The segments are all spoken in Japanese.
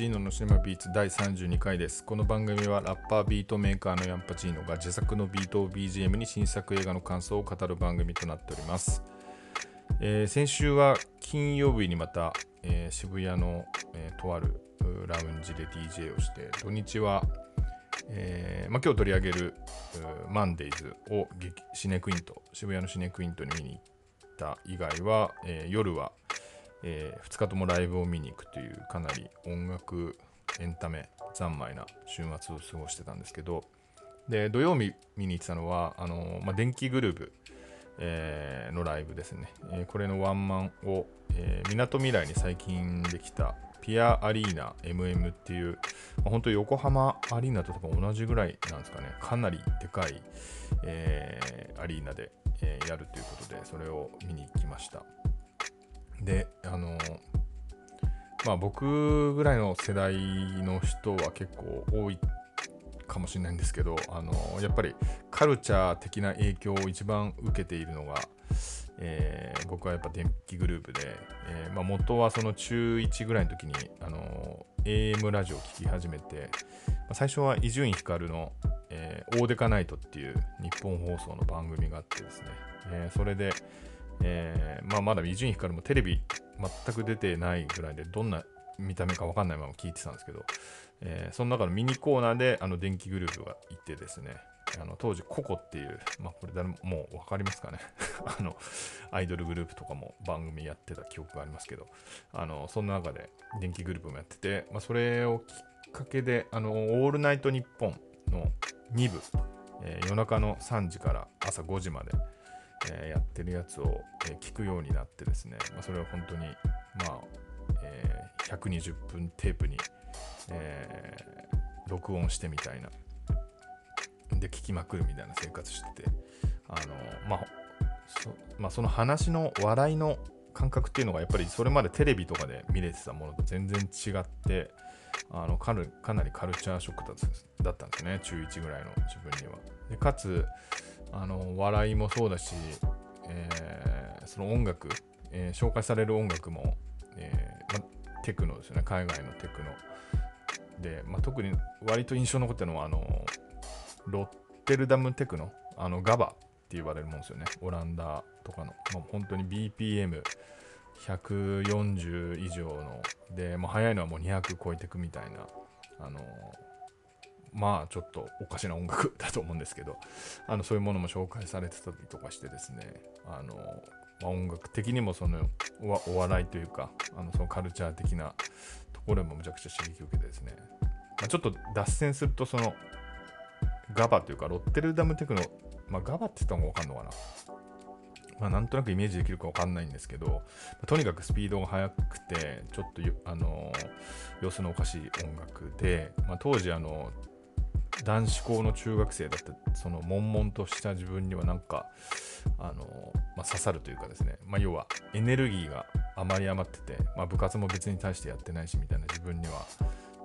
チーノのシネマビーツ第32回です。この番組はラッパービートメーカーのヤンパチーノが自作のビートを BGM に新作映画の感想を語る番組となっております。えー先週は金曜日にまた、えー渋谷の、えーとあるラウンジで DJ をして、土日は、えーまあ、今日取り上げるうマンデイズをシネクイント、渋谷のシネクイントに見に行った以外は、えー夜は、え2日ともライブを見に行くというかなり音楽エンタメ三昧な週末を過ごしてたんですけどで土曜日見に行ってたのはあの、まあ、電気グルーブ、えーのライブですね、えーこれのワンマンをみなとみらいに最近できたピアアリーナ MM っていう、まあ、本当横浜アリーナと多分同じぐらいなんですかね。かなりでかい、えーアリーナで、えやるということでそれを見に行きました。であのまあ僕ぐらいの世代の人は結構多いかもしれないんですけどあのやっぱりカルチャー的な影響を一番受けているのが、えー僕はやっぱ電気グループで、えーまあ、元はその中1ぐらいの時にあの AM ラジオを聴き始めて、まあ最初は伊集院光の、えーオーデカナイトっていう日本放送の番組があってですね、えーそれで、えーまあ、まだ伊集院光もテレビ全く出てないぐらいでどんな見た目か分かんないまま聞いてたんですけど、えーその中のミニコーナーであの電気グループがいてですねあの当時ココっていう、まあ、これ誰ももう分かりますかね？あのアイドルグループとかも番組やってた記憶がありますけどあのその中で電気グループもやってて、まあ、それをきっかけであのオールナイトニッポンの2部、えー夜中の3時から朝5時までえーやってるやつを、えー聞くようになってですね、まあ、それは本当に、まあえー120分テープに、えー録音してみたいな。で聞きまくるみたいな生活してて。あの、まあそまあ、その話の笑いの感覚っていうのがやっぱりそれまでテレビとかで見れてたものと全然違ってあのかかなりカルチャーショックだったんですだったんですね。中1ぐらいの自分には。でかつあの笑いもそうだし、えーその音楽、えー紹介される音楽も、えーま、テクノですよね。海外のテクノ。で、ま、特に割と印象に残ってるのはあのロッテルダムテクノ。あのガバって言われるもんですよね。オランダとかの、ま、本当に BPM140 以上の。で、まあ、速いのはもう200超えてくみたいな。あのまあちょっとおかしな音楽だと思うんですけどあのそういうものも紹介されてたりとかしてですねあの、まあ、音楽的にもそのお笑いというかあのそのカルチャー的なところもむちゃくちゃ刺激を受けてですね、まあ、ちょっと脱線するとそのガバというかロッテルダムテクノ、まあ、ガバって言った方がわかんのかな。まあ、なんとなくイメージできるかわかんないんですけど、とにかくスピードが速くて、ちょっと、あの様子のおかしい音楽で、まあ、当時、あの男子校の中学生だった、その悶々とした自分にはなんか、あのまあ、刺さるというかですね、まあ、要はエネルギーがあまり余ってて、まあ、部活も別に対してやってないしみたいな自分には、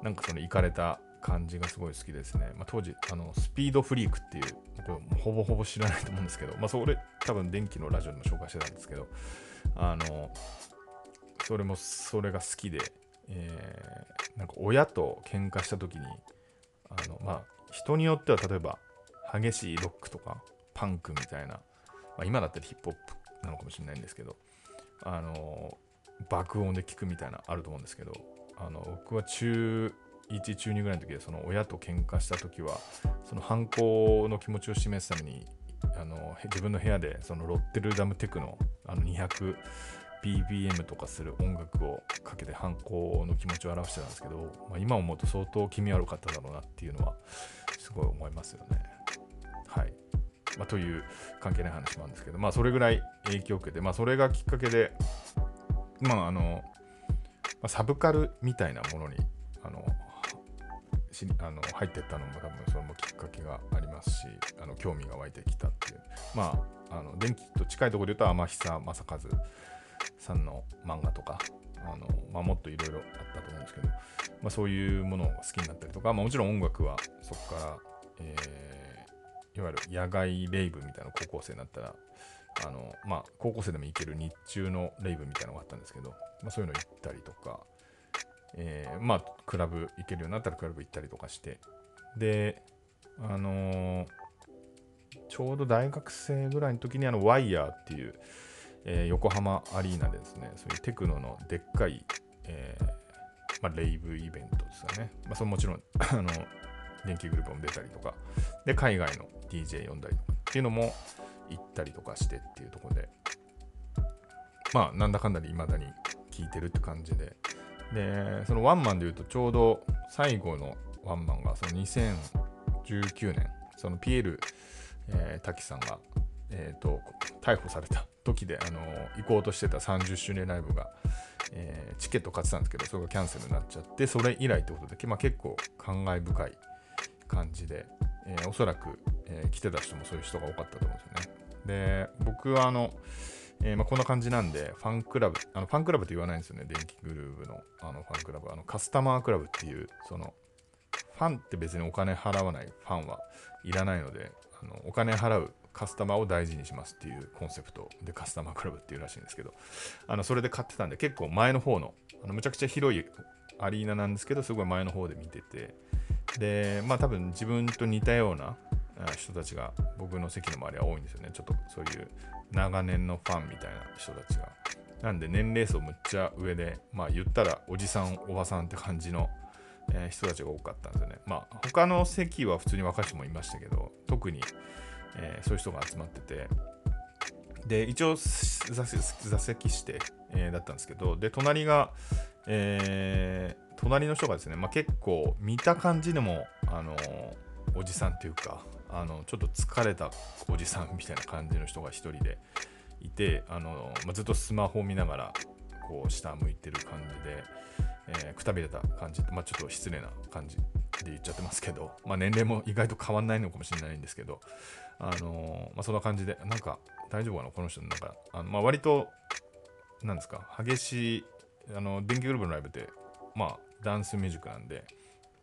なんかそのいかれた感じがすごい好きですね。まあ、当時あの、スピードフリークっていう、これほぼほぼ知らないと思うんですけど、まあ、それ多分電気のラジオでも紹介してたんですけど、あの、それもそれが好きで、えーなんか親と喧嘩した時に、あの、まあ、人によっては例えば激しいロックとかパンクみたいな、まあ、今だったらヒップホップなのかもしれないんですけど、あの、爆音で聞くみたいなあると思うんですけど、あの僕は中1中2ぐらいの時でその親と喧嘩した時はその反抗の気持ちを示すためにあの自分の部屋でそのロッテルダムテクのあの 200BPM とかする音楽をかけて反抗の気持ちを表してたんですけど、まあ、今思うと相当気味悪かっただろうなっていうのはすごい思いますよね。はい。まあ、という関係ない話なんですけど、まあ、それぐらい影響を受けて、まあ、それがきっかけで、まあ、あの、まサブカルみたいなものにあのしあの入っていったのも多分それもきっかけがありますしあの興味が湧いてきたっていうまああの電気と近いところで言うと天久正和さんの漫画とかあの、まあ、もっといろいろあったと思うんですけど、まあ、そういうものを好きになったりとか、まあ、もちろん音楽はそこから、えーいわゆる野外レイブみたいな高校生になったらあの、まあ、高校生でも行ける日中のレイブみたいなのがあったんですけど、まあ、そういうの行ったりとか、えー、まあクラブ行けるようになったらクラブ行ったりとかしてであのー、ちょうど大学生ぐらいの時にあのワイヤーっていう、えー、横浜アリーナでですね。そういうテクノのでっかい、えーまあ、レイブイベントですよね、まあ、それもちろん あの電気グループも出たりとか。で海外の DJ 呼んだりとかっていうのも行ったりとかしてっていうところで。まあなんだかんだで未だに聞いてるって感じで。でそのワンマンで言うとちょうど最後のワンマンがその2019年そのピエール、えー、滝さんが、えーと、逮捕された時で、あの、行こうとしてた30周年ライブが、えー、チケット買ってたんですけどそれがキャンセルになっちゃってそれ以来ってことで、まあ、結構感慨深い感じで、えー、おそらく、えー、来てた人もそういう人が多かったと思うんですよね。で僕はあのえー、まあ、こんな感じなんで、ファンクラブ、あのファンクラブって言わないんですよね、電気グルーヴのあのファンクラブ。あのカスタマークラブっていう、その、ファンって別にお金払わないファンはいらないので、あのお金払うカスタマーを大事にしますっていうコンセプトでカスタマークラブっていうらしいんですけど、あのそれで買ってたんで、結構前の方の、あのむちゃくちゃ広いアリーナなんですけど、すごい前の方で見てて、で、まあ多分自分と似たような人たちが僕の席の周りは多いんですよね。ちょっとそういう長年のファンみたいな人たちが。なんで年齢層むっちゃ上で、まあ言ったらおじさん、おばさんって感じの、え、人たちが多かったんですよね。まあ他の席は普通に若い人もいましたけど、特に、えー、そういう人が集まってて、で、一応座席して、えー、だったんですけど、で、隣が、えー、隣の人がですね、まあ、結構見た感じでも、あのおじさんっていうか、あのちょっと疲れたおじさんみたいな感じの人が一人でいてあの、まあ、ずっとスマホを見ながらこう下向いてる感じで、えー、くたびれた感じまあ、ちょっと失礼な感じで言っちゃってますけど、まあ、年齢も意外と変わんないのかもしれないんですけど、あのまあ、そんな感じでなんか大丈夫かなこの人なんかあの、まあ、割となんですか激しいあの電気グループのライブってまあダンスミュージックなんで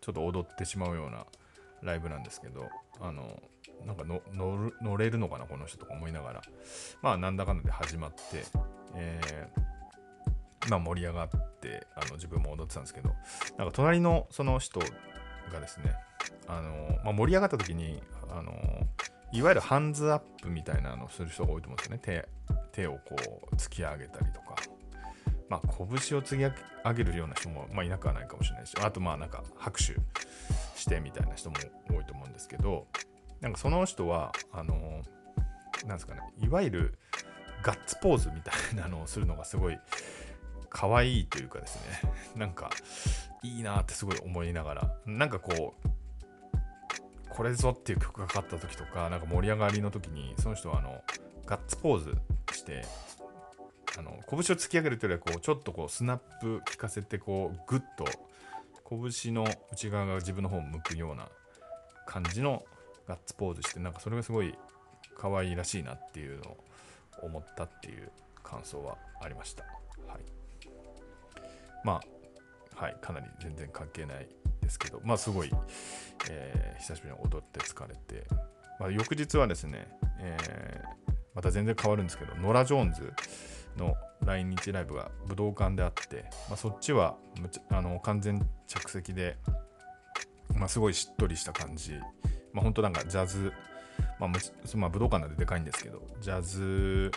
ちょっと踊ってしまうようなライブなんですけど、あの、なんか乗れるのかな、この人とか思いながら、まあ、なんだかんだで始まって、えー、まあ、盛り上がって、あの自分も踊ってたんですけど、なんか隣のその人がですね、あの、まあ、盛り上がった時に、あの、いわゆるハンズアップみたいなのをする人が多いと思うんですよね。手手をこう突き上げたりとか、まあ、拳を突き上げるような人も、まあ、いなくはないかもしれないし、あと、まあ、なんか拍手してみたいな人も多いと思うんですけど、なんかその人は、あのー、なんですかね、いわゆるガッツポーズみたいなのをするのがすごい可愛いというかですね、なんかいいなってすごい思いながら、なんかこう、これぞっていう曲がかかった時とか、なんか盛り上がりの時に、その人はあのガッツポーズして、あの拳を突き上げるというよりはこうちょっとこうスナップ効かせてこうグッと拳の内側が自分の方を向くような感じのガッツポーズしてなんかそれがすごい可愛いらしいなっていうのを思ったっていう感想はありました。はい。まあ、はい、かなり全然関係ないですけど、まあすごい、えー、久しぶりに踊って疲れて、まあ、翌日はですね、えー、また全然変わるんですけど、ノラ・ジョーンズの来日ライブが武道館であって、まあ、そっちはあの完全着席で、まあ、すごいしっとりした感じ、まあ、本当なんかジャズ、まあ、まあ、武道館なんででかいんですけど、ジャズ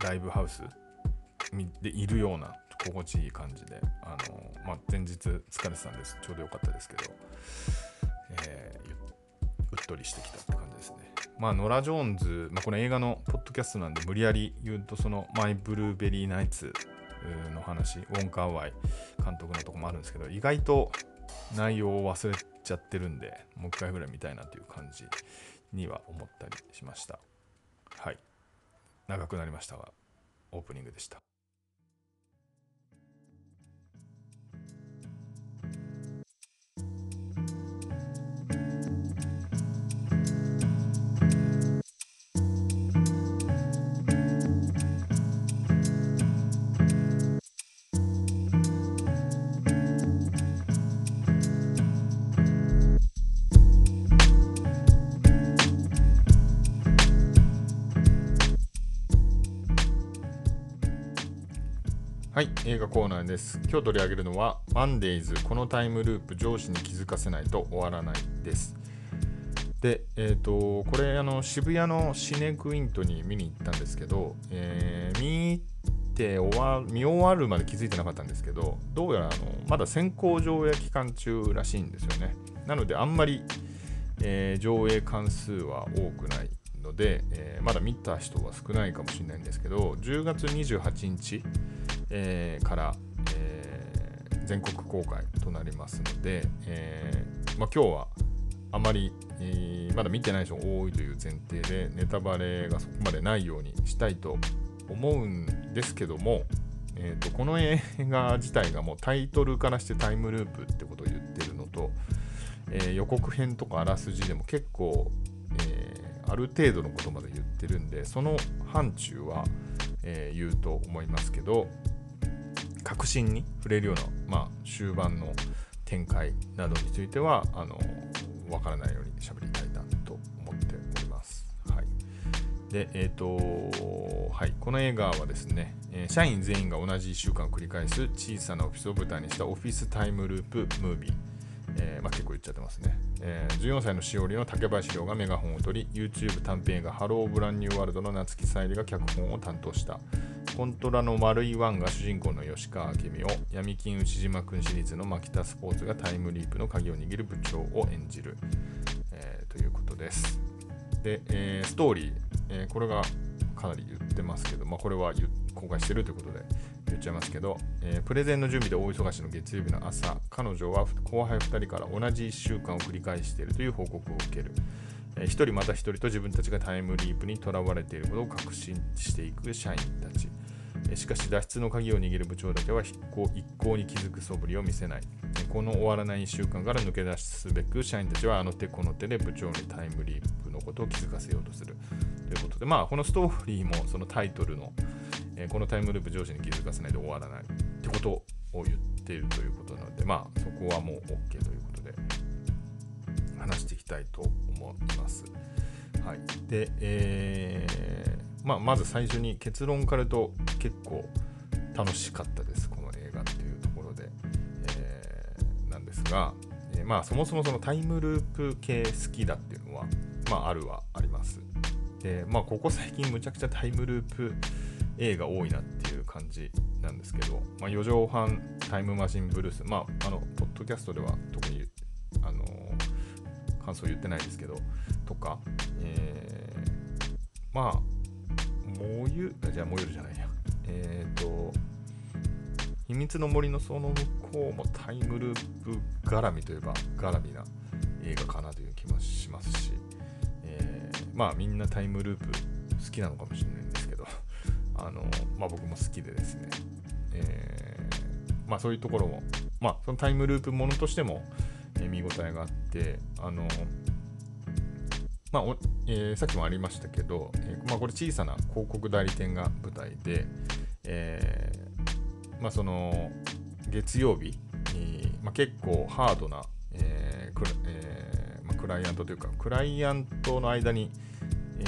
ライブハウスでいるような心地いい感じで、あのまあ、前日疲れてたんです。ちょうどよかったですけど、えー、うっとりしてきたって感じですね。まあ、ノラ・ジョーンズ、まあ、この映画のポッドキャストなんで無理やり言うと、そのマイ・ブルーベリー・ナイツの話、ウォン・カーワイ監督のとこもあるんですけど、意外と内容を忘れちゃってるんで、もう一回ぐらい見たいなという感じには思ったりしました。はい。長くなりましたが、オープニングでした。映画コーナーです。今日取り上げるのは、マンデイズ、このタイムループ、上司に気づかせないと終わらないです。で、えっ、と、これ、あの、渋谷のシネクイントに見に行ったんですけど、えー見て終わ見終わるまで気づいてなかったんですけど、どうやらあのまだ先行上映期間中らしいんですよね。なので、あんまり、えー上映関数は多くないので、えーまだ見た人は少ないかもしれないんですけど、10月28日、えーから、えー全国公開となりますので、えーまあ、今日はあまり、えーまだ見てない人が多いという前提でネタバレがそこまでないようにしたいと思うんですけども、えーとこの映画自体がもうタイトルからしてタイムループってことを言ってるのと、えー予告編とかあらすじでも結構、えーある程度のことまで言ってるんでその範疇は、えー言うと思いますけど確信に触れるような、まあ、終盤の展開などについてはあのわからないように喋りたいなと思っております。はい、で、えっ、と、はい、この映画はですね、え社員全員が同じ1週間を繰り返す小さなオフィスを舞台にしたオフィスタイムループムービー。えーまあ、結構言っちゃってますね、えー14歳のしおりの竹林亮がメガホンを取り YouTube 短編映画「ハローブランニューワールド」の夏木さゆりが脚本を担当したコントラの丸いワンが主人公の吉川明美を闇金内島君シリーズの牧田スポーツがタイムリープの鍵を握る部長を演じる、えーということです。で、えーストーリー、えーこれがかなり言ってますけど、まあ、これは公開してるということで言っちゃいますけど、えープレゼンの準備で大忙しの月曜日の朝、彼女は後輩2人から同じ1週間を繰り返しているという報告を受ける。えー一人また一人と自分たちがタイムリープにとらわれていることを確信していく社員たち。しかし脱出の鍵を握る部長だけは一向一向に気づく素振りを見せない。この終わらない1週間から抜け出すべく社員たちはあの手この手で部長にタイムリープのことを気づかせようとする。ということで、まあ、このストーリーもそのタイトルの、このタイムループ上司に気づかせないで終わらないってことを言っているということなので、まあ、そこはもう OK ということで、話していきたいと思います。はい。で、えーまあ、まず最初に結論から言うと結構楽しかったです、この映画っていうところで、えーなんですが、えーまあ、そもそもそのタイムループ系好きだっていうのは、まあ、あるはあります。で、まあ、ここ最近むちゃくちゃタイムループ映画多いなっていう感じなんですけど、まあ、4畳半タイムマシンブルース、まあ、あの、ポッドキャストでは特に、あの感想言ってないですけど、とか、えーまあ、燃ゆ、じゃあ燃ゆるじゃないや。えっ、と、秘密の森のその向こうもタイムループ絡みといえば絡みな映画かなという気もしますし、えーまあみんなタイムループ好きなのかもしれないんですけど、あのまあ僕も好きでですね、えーまあそういうところも、まあそのタイムループものとしても、見応えがあって、あのまあおえーさっきもありましたけど、えーまあ、これ小さな広告代理店が舞台で、えーまあ、その月曜日に、まあ、結構ハードな、えークラえーまあ、クライアントというかクライアントの間に、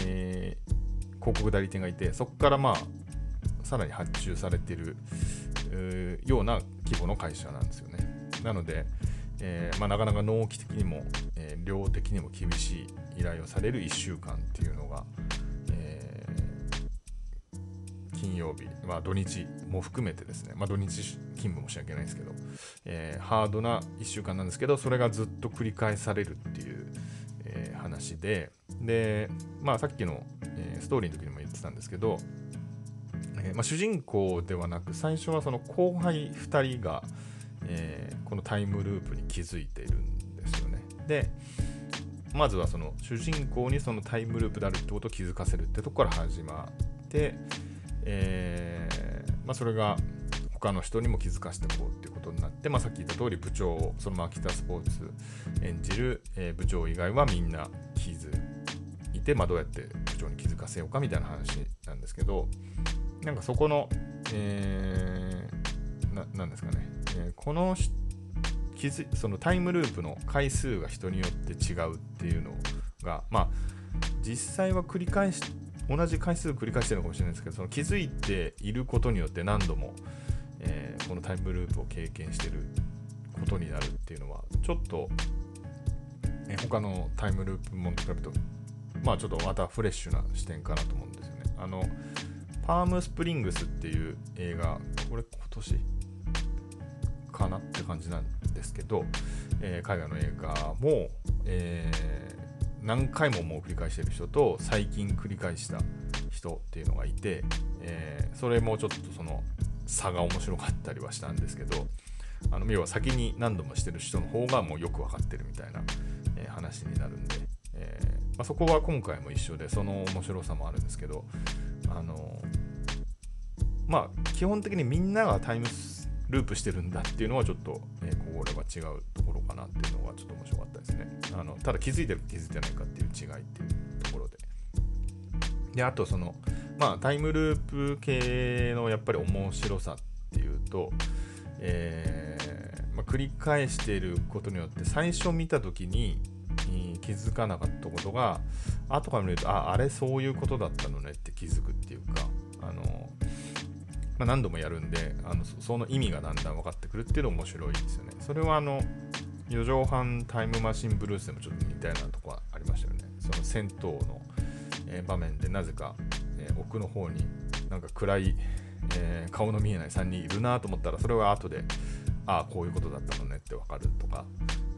え広告代理店がいてそこからまあさらに発注されているような規模の会社なんですよね。なので、えーまあ、なかなか納期的にも、えー量的にも厳しい依頼をされる1週間っていうのが、えー金曜日、まあ、土日も含めてですね、まあ、土日勤務もしなきゃいけないんですけど、えハードな1週間なんですけどそれがずっと繰り返されるっていう、え話で。で、まあ、さっきの、えストーリーの時にも言ってたんですけど、えま、主人公ではなく最初はその後輩2人が、えーこのタイムループに気づいているんですよね。でまずはその主人公にそのタイムループであるってことを気づかせるってとこから始まって、えーまあ、それが他の人にも気づかせていこうっていうことになって、まあ、さっき言った通り部長をその牧田スポーツ演じる、え部長以外はみんな気づいて、まあ、どうやって部長に気づかせようかみたいな話なんですけどなんかそこの、えーですかね、えこの気づそのタイムループの回数が人によって違うっていうのがまあ実際は繰り返し同じ回数繰り返してるのかもしれないですけどその気づいていることによって何度も、えー、このタイムループを経験してることになるっていうのはちょっと、えー、他のタイムループものと比べるとまあちょっとまたフレッシュな視点かなと思うんですよね。あのパームスプリングスっていう映画これ今年かなって感じなんですけど、えー、海外の映画も、えー、何回ももう繰り返してる人と最近繰り返した人っていうのがいて、えー、それもちょっとその差が面白かったりはしたんですけどあの要は先に何度もしてる人の方がもうよく分かってるみたいな、えー、話になるんで、えー、まあ、そこは今回も一緒でその面白さもあるんですけどあのまあ基本的にみんながタイムスループしてるんだっていうのはちょっと、えー、これは違うところかなっていうのがちょっと面白かったですね。あのただ気づいてる気づいてないかっていう違いっていうところで。であとそのまあタイムループ系のやっぱり面白さっていうとえー、まあ、繰り返していることによって最初見た時に気づかなかったことが後から見るとああれそういうことだったのねって気づくっていうかあの、まあ、何度もやるんであのその意味がだんだん分かってくるっていうの面白いですよね。それはあの4畳半タイムマシンブルースでもちょっと似たようなとこはありましたよね。その銭湯の、え、場面でなぜか、え、奥の方になんか暗い、えー、顔の見えない3人いるなと思ったらそれは後でああこういうことだったのねって分かるとか、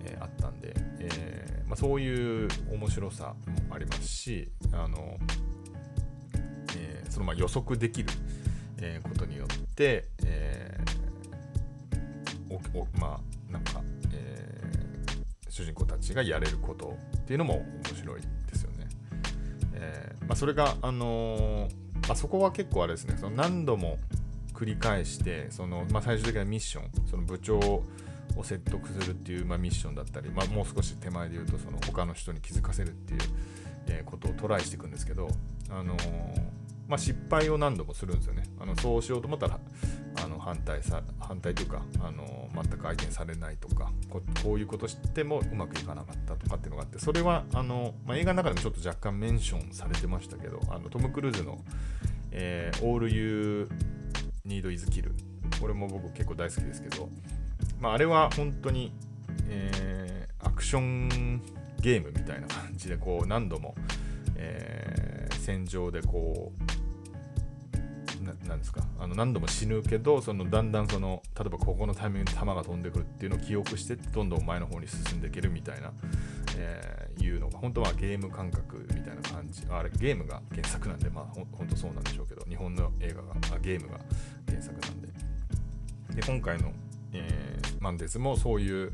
えあったんで、えまあ、そういう面白さもありますしあの、えそのま予測できる、えことによって、えおまあなんか、え主人公たちがやれることっていうのも面白いですよね。えまあ、それが、あのあそこは結構あれですねその何度も繰り返してその、まあ、最終的なミッションその部長を説得するっていう、まあ、ミッションだったり、まあ、もう少し手前で言うとその他の人に気づかせるっていう、えー、ことをトライしていくんですけど、あのー、まあ、失敗を何度もするんですよね。あのそうしようと思ったらあの反対さ反対というか、あの、全く相手にされないとかこういうことしてもうまくいかなかったとかっていうのがあってそれはあの、まあ、映画の中でもちょっと若干メンションされてましたけどあのトム・クルーズの、えー、All You Need Is Kill これも僕結構大好きですけど、まあ、あれは本当に、えー、アクションゲームみたいな感じでこう何度も、えー、戦場でこうなんですか？あの何度も死ぬけどそのだんだんその例えばここのタイミングで弾が飛んでくるっていうのを記憶してどんどん前の方に進んでいけるみたいな、えー、いうのが本当はゲーム感覚みたいな感じあれゲームが原作なんでまあ本当そうなんでしょうけど日本の映画があゲームが原作なんで。で今回の、えー、マンデーズもそういう、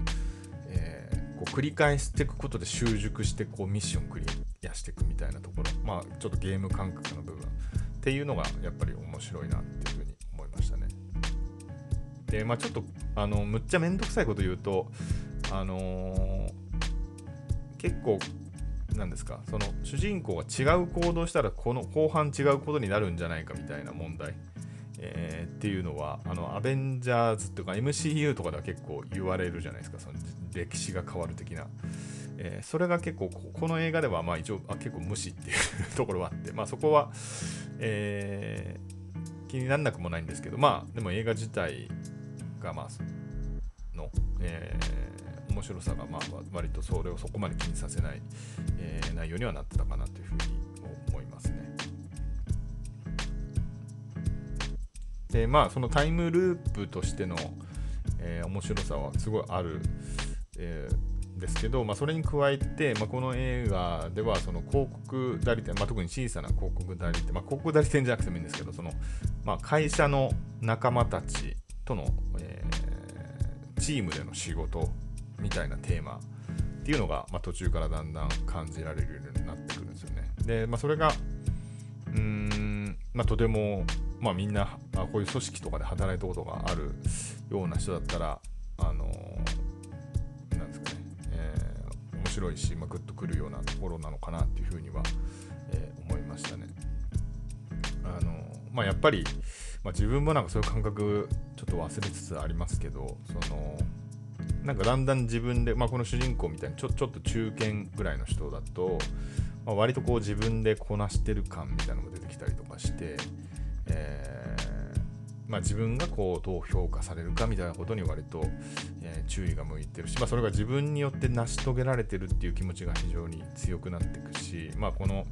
えー、こう繰り返していくことで習熟してこうミッションクリアしていくみたいなところ。まあちょっとゲーム感覚の部分っていうのがやっぱり面白いなっていうふうに思いましたね。でまあちょっとあのむっちゃめんどくさいこと言うとあのー、結構なんですかその主人公が違う行動したらこの後半違うことになるんじゃないかみたいな問題。えー、っていうのはあのアベンジャーズっていうか MCU とかでは結構言われるじゃないですか。その歴史が変わる的な、えー、それが結構この映画ではまあ一応あ結構無視っていうところはあって、まあ、そこは、えー、気にならなくもないんですけどまあでも映画自体がまあの、えー、面白さがまあ割とそれをそこまで気にさせない、えー、内容にはなってたかなというふうに思いますね。でまあそのタイムループとしての、えー、面白さはすごいある、えー、ですけど、まあ、それに加えて、まあ、この映画ではその広告代理店、まあ、特に小さな広告代理店、まあ、広告代理店じゃなくてもいいんですけどその、まあ、会社の仲間たちとの、えー、チームでの仕事みたいなテーマっていうのが、まあ、途中からだんだん感じられるようになってくるんですよね。で、まあ、それがうーん、まあ、とてもまあ、みんなあこういう組織とかで働いたことがあるような人だったら、あの白いし、まあ、グッとくるようなところなのかなっていうふうには、えー、思いましたね。あのまあ、やっぱり、まあ、自分もなんかそういう感覚ちょっと忘れつつありますけど、そのなんかだんだん自分で、まあ、この主人公みたいにちょちょっと中堅ぐらいの人だと、まあ、割とこう自分でこなしてる感みたいなのも出てきたりとかして、えー、まあ、自分がこうどう評価されるかみたいなことに割と、えー、注意が向いてるし、まあ、それが自分によって成し遂げられてるっていう気持ちが非常に強くなっていくし、まあ、この、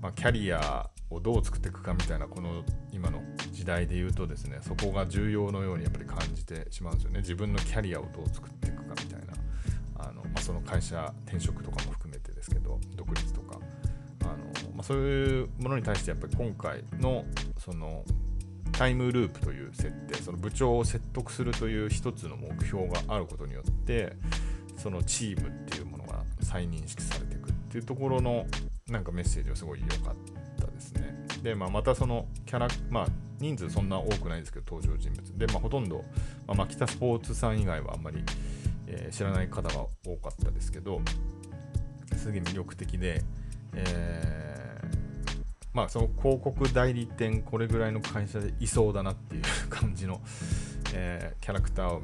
まあ、キャリアをどう作っていくかみたいなこの今の時代で言うとですねそこが重要のようにやっぱり感じてしまうんですよね。自分のキャリアをどう作っていくかみたいなあの、まあ、その会社転職とかも含めてですけど独立とかあの、まあ、そういうものに対してやっぱり今回のそのタイムループという設定その部長を説得するという一つの目標があることによってそのチームっていうものが再認識されていくっていうところのなんかメッセージはすごい良かったですね。で、まあ、またそのキャラ、まあ、人数そんな多くないですけど登場人物で、まあ、ほとんど、まあ、牧田スポーツさん以外はあんまり、えー、知らない方が多かったですけどすげえ魅力的で、えーまあその広告代理店これぐらいの会社でいそうだなっていう感じの、えー、キャラクター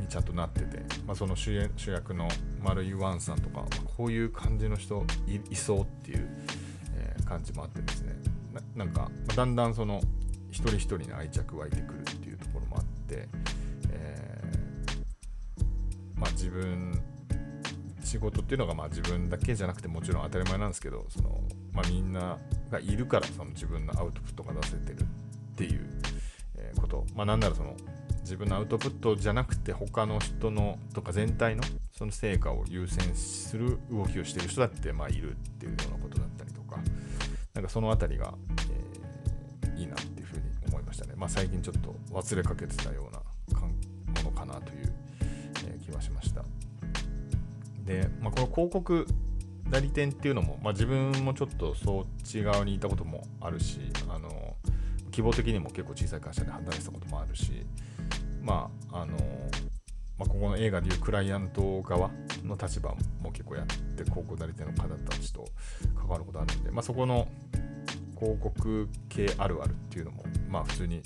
にちゃんとなってて、まあ、その主主役の丸井ワンさんとかまこういう感じの人いそうっていう、えー、感じもあってですね。なんか、まだんだんその一人一人に愛着湧いてくるっていうところもあって、えー、まあ、自分仕事っていうのがまあ自分だけじゃなくてもちろん当たり前なんですけどその、まあ、みんながいるからその自分のアウトプットが出せてるっていうこと、まあ、なんならその自分のアウトプットじゃなくて他の人のとか全体のその成果を優先する動きをしてる人だってまあいるっていうようなことだったりとかなんかそのあたりが、えー、いいなっていうふうに思いましたね。まあ、最近ちょっと忘れかけてたようなものかなという、え、気はしました。で、まあ、この広告代理店っていうのも、まあ、自分もちょっとそっち側にいたこともあるしあの希望的にも結構小さい会社で働いてたこともあるしまああの、まあ、ここの映画でいうクライアント側の立場も結構やって広告代理店の方たちと関わることあるんで、まあ、そこの広告系あるあるっていうのもまあ普通に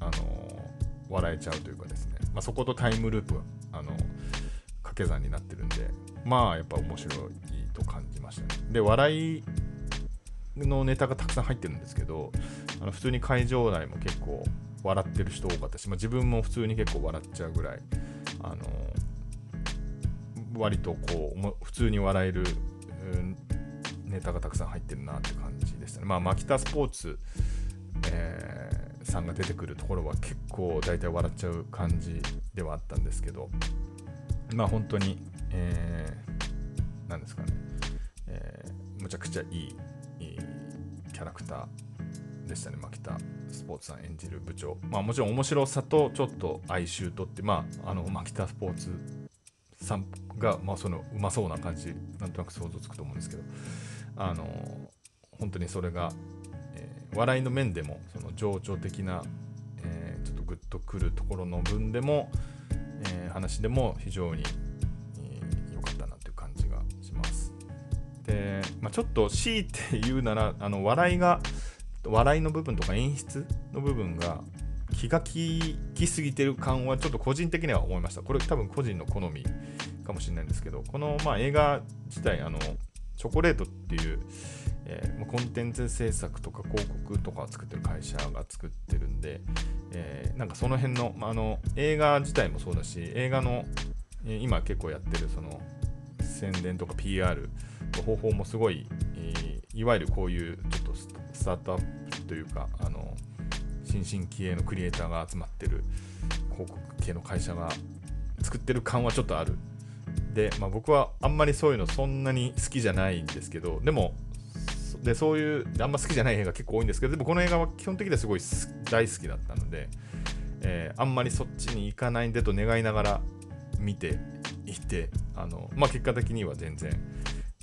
あの笑えちゃうというかですね、まあ、そことタイムループあの掛け算になってるんでまあやっぱ面白いと感じましたね。で、笑いのネタがたくさん入ってるんですけど、あの普通に会場内も結構笑ってる人多かったし、まあ、自分も普通に結構笑っちゃうぐらい、あの割とこう、普通に笑える、ネタがたくさん入ってるなって感じでしたね。まあ、マキタスポーツ、えー、さんが出てくるところは結構大体笑っちゃう感じではあったんですけど、まあ本当に、えー、なんですかね、えー、むちゃくちゃいいキャラクターでしたね、牧田スポーツさん演じる部長。まあもちろん面白さとちょっと哀愁とって、まあ、あの、牧田スポーツさんが、まあそのうまそうな感じ、なんとなく想像つくと思うんですけど、あの、本当にそれが、えー、笑いの面でも、その情緒的な、えー、ちょっとグッとくるところの分でも、話でも非常に良かったなという感じがしますで、まあ、ちょっと強いて言うならあの笑いが笑いの部分とか演出の部分が気が利きすぎてる感はちょっと個人的には思いました。これ多分個人の好みかもしれないんですけど、このまあ映画自体、あのチョコレートっていう、えー、コンテンツ制作とか広告とかを作ってる会社が作ってるんで、えー、なんかその辺の,、まあ、あの映画自体もそうだし、映画の、え、今結構やってるその宣伝とか PR の方法もすごい、え、いわゆるこういうちょっとスタートアップというか、あの新進気鋭のクリエイターが集まってる広告系の会社が作ってる感はちょっとある。で、まあ、僕はあんまりそういうのそんなに好きじゃないんですけど、でも、でそういうあんま好きじゃない映画結構多いんですけど、でもこの映画は基本的にはすごい大好きだったので、えー、あんまりそっちに行かないでと願いながら見ていて、あのまあ、結果的には全然、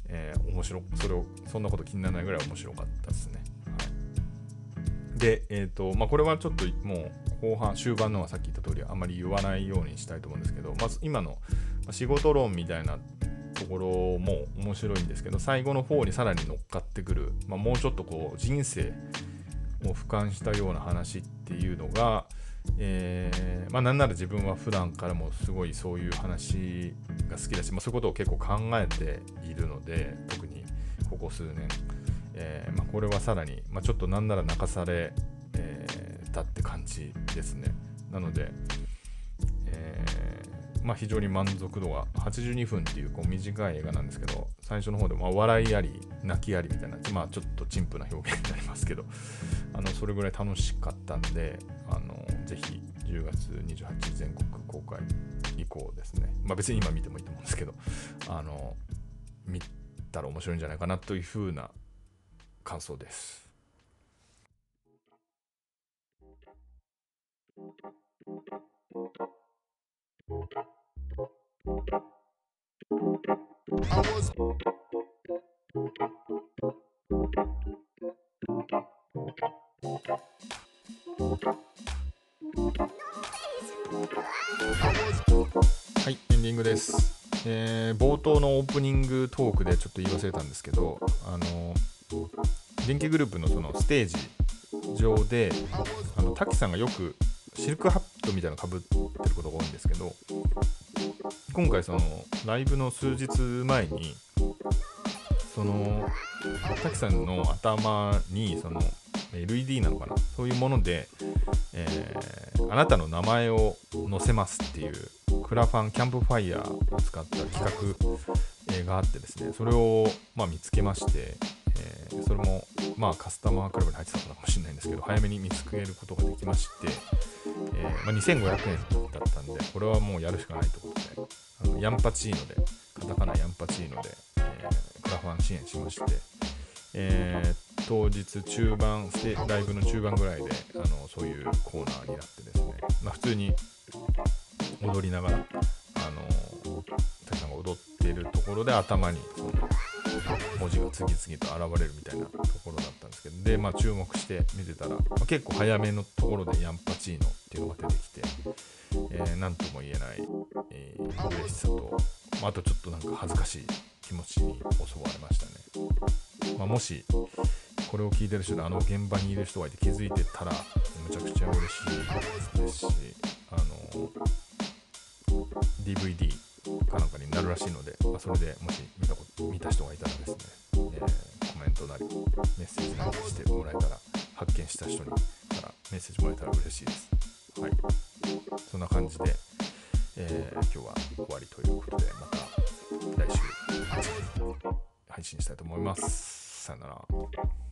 えー、面白それをそんなこと気にならないぐらい面白かったですね。はい、で、え、ー、とまあ、これはちょっともう後半終盤のはさっき言った通りあんまり言わないようにしたいと思うんですけどまず今の仕事論みたいなところも面白いんですけど最後の方にさらに乗っかってくる、まあ、もうちょっとこう人生を俯瞰したような話っていうのが、えー、まあなんなら自分は普段からもすごいそういう話が好きだし、まあ、そういうことを結構考えているので特にここ数年、えー、ま、これはさらに、ま、ちょっとなんなら泣かされ、えー、たって感じですね。なので、まあ、非常に満足度が82分っていうこう短い映画なんですけど最初の方でまあ笑いあり泣きありみたいな、まあ、ちょっと陳腐な表現になりますけどあのそれぐらい楽しかったんであのぜひ10月28日全国公開以降ですね、まあ、別に今見てもいいと思うんですけどあの見たら面白いんじゃないかなというふうな感想です。はい、エンディングです。えー冒頭のオープニングトークでちょっと言い忘れたんですけど、あの電気グループのそのステージ上で、あの滝さんがよくシルクハットみたいなのかぶってることが多いんですけど、今回そのライブの数日前に、その滝さんの頭にその LED なのかな？そういうもので、えーあなたの名前を載せますっていうクラファンキャンプファイヤーを使った企画があってですねそれを、まあ、見つけまして、えーそれも、まあ、カスタマークラブに入ってたのかもしれないんですけど早めに見つけることができまして、えーまあ、2500円だったんでこれはもうやるしかないと。あのヤンパチーノでカタカナヤンパチーノで、えークラファン支援しまして、えー当日中盤ステライブの中盤ぐらいであのそういうコーナーになってですね、まあ、普通に踊りながらあの滝さんが踊っているところで頭にその文字が次々と現れるみたいなけどで、まあ、注目して見てたら、まあ結構早めのところでヤンパチーノっていうのが出てきて、えーなんとも言えない、えー嬉しさと、まああとちょっとなんか恥ずかしい気持ちに襲われましたね。まあ、もしこれを聞いてる人であの現場にいる人がいて気づいてたらむちゃくちゃ嬉しいですしあの DVD かなんかになるらしいので、まあ、それでもし見たこと見た人がいたらですね、えーコメントなりメッセージしてもらえたら発見した人にからメッセージもらえたら嬉しいです。はい。そんな感じで、えー今日は終わりということでまた来週配信したいと思います。さよなら。